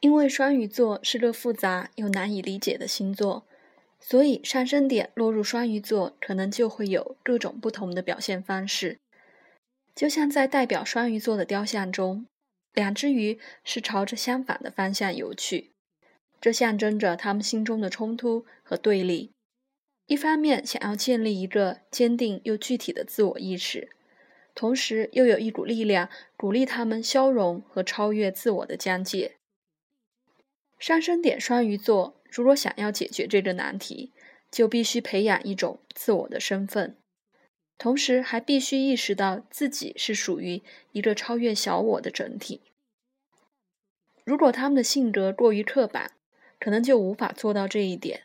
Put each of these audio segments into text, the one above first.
因为双鱼座是个复杂又难以理解的星座，所以上升点落入双鱼座，可能就会有各种不同的表现方式。就像在代表双鱼座的雕像中，两只鱼是朝着相反的方向游去，这象征着他们心中的冲突和对立。一方面想要建立一个坚定又具体的自我意识，同时又有一股力量鼓励他们消融和超越自我的疆界。上升点双鱼座，如果想要解决这个难题，就必须培养一种自我的身份，同时还必须意识到自己是属于一个超越小我的整体。如果他们的性格过于刻板，可能就无法做到这一点；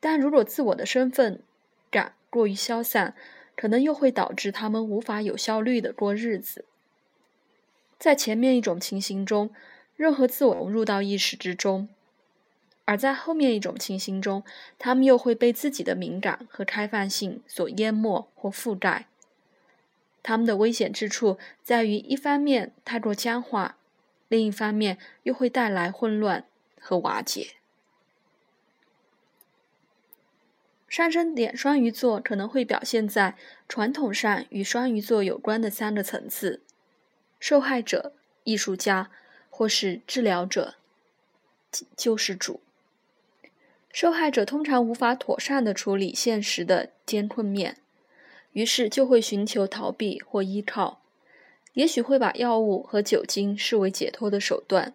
但如果自我的身份感过于消散，可能又会导致他们无法有效率的过日子。在前面一种情形中。任何自我融入到意识之中，而在后面一种情形中，他们又会被自己的敏感和开放性所淹没或覆盖。他们的危险之处在于，一方面太过僵化，另一方面又会带来混乱和瓦解。上升点双鱼座可能会表现在传统上与双鱼座有关的三个层次：受害者、艺术家。或是治疗者、救世主，受害者通常无法妥善的处理现实的艰困面，于是就会寻求逃避或依靠，也许会把药物和酒精视为解脱的手段。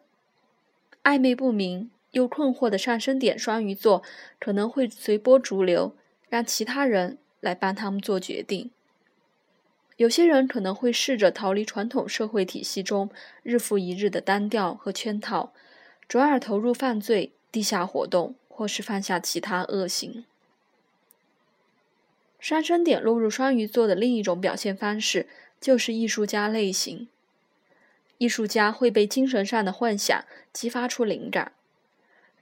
暧昧不明又困惑的上升点双鱼座可能会随波逐流，让其他人来帮他们做决定。有些人可能会试着逃离传统社会体系中日复一日的单调和圈套，转而投入犯罪、地下活动，或是犯下其他恶行。上升点落入双鱼座的另一种表现方式就是艺术家类型。艺术家会被精神上的幻想激发出灵感，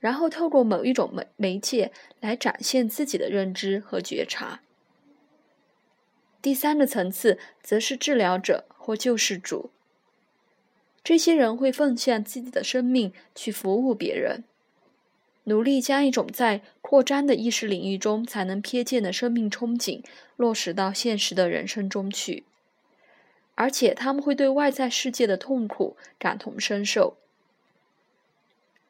然后透过某一种媒媒介来展现自己的认知和觉察。第三个层次则是治疗者或救世主。这些人会奉献自己的生命去服务别人，努力将一种在扩张的意识领域中才能瞥见的生命憧憬落实到现实的人生中去。而且他们会对外在世界的痛苦感同身受。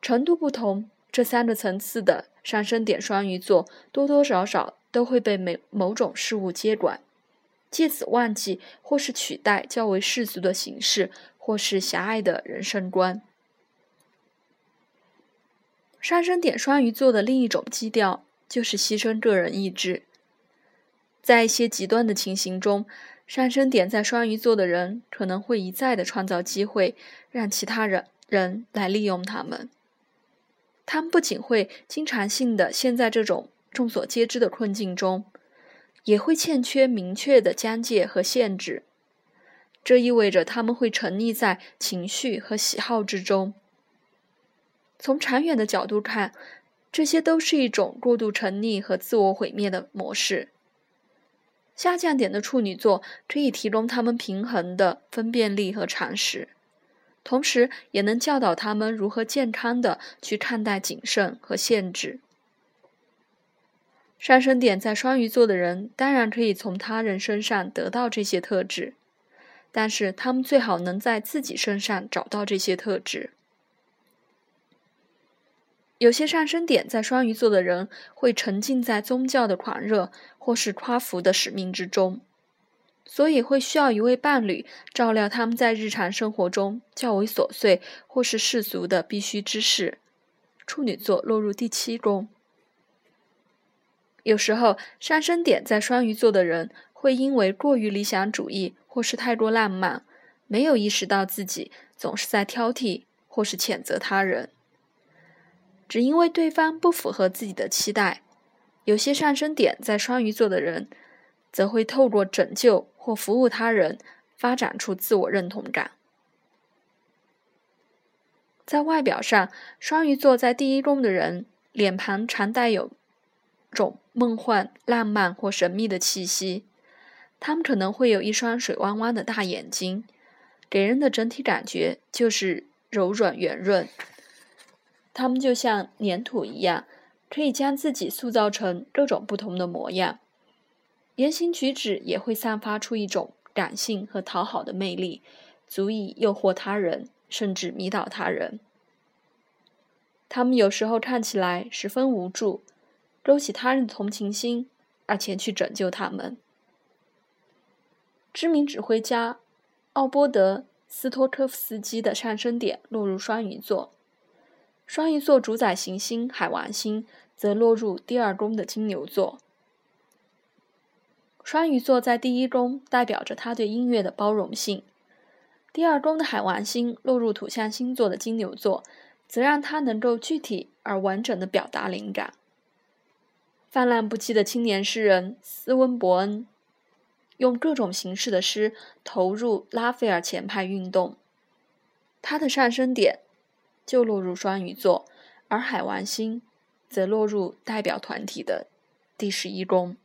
程度不同，这三个层次的上升点双鱼座多多少少都会被某某种事物接管。借此忘记或是取代较为世俗的形式，或是狭隘的人生观。上升点双鱼座的另一种基调就是牺牲个人意志。在一些极端的情形中，上升点在双鱼座的人可能会一再的创造机会，让其他人人来利用他们。他们不仅会经常性的陷在这种众所皆知的困境中。也会欠缺明确的疆界和限制，这意味着他们会沉溺在情绪和喜好之中。从长远的角度看，这些都是一种过度沉溺和自我毁灭的模式。下降点的处女座可以提供他们平衡的分辨力和常识，同时也能教导他们如何健康的去看待谨慎和限制。上升点在双鱼座的人当然可以从他人身上得到这些特质，但是他们最好能在自己身上找到这些特质。有些上升点在双鱼座的人会沉浸在宗教的狂热或是夸父的使命之中，所以会需要一位伴侣照料他们在日常生活中较为琐碎或是世俗的必须之事。处女座落入第七宫。有时候，上升点在双鱼座的人会因为过于理想主义或是太过浪漫，没有意识到自己总是在挑剔或是谴责他人。只因为对方不符合自己的期待，有些上升点在双鱼座的人则会透过拯救或服务他人，发展出自我认同感。在外表上，双鱼座在第一宫的人脸庞常带有。种梦幻、浪漫或神秘的气息，他们可能会有一双水汪汪的大眼睛，给人的整体感觉就是柔软圆润。他们就像粘土一样，可以将自己塑造成各种不同的模样。言行举止也会散发出一种感性和讨好的魅力，足以诱惑他人，甚至迷倒他人。他们有时候看起来十分无助，勾起他人的同情心，而前去拯救他们。知名指挥家奥波德·斯托科夫斯基的上升点落入双鱼座，双鱼座主宰行星海王星则落入第二宫的金牛座。双鱼座在第一宫代表着他对音乐的包容性，第二宫的海王星落入土象星座的金牛座。则让他能够具体而完整的表达灵感。泛滥不羁的青年诗人斯温伯恩，用各种形式的诗投入拉斐尔前派运动。他的上升点就落入双鱼座，而海王星则落入代表团体的第十一宫。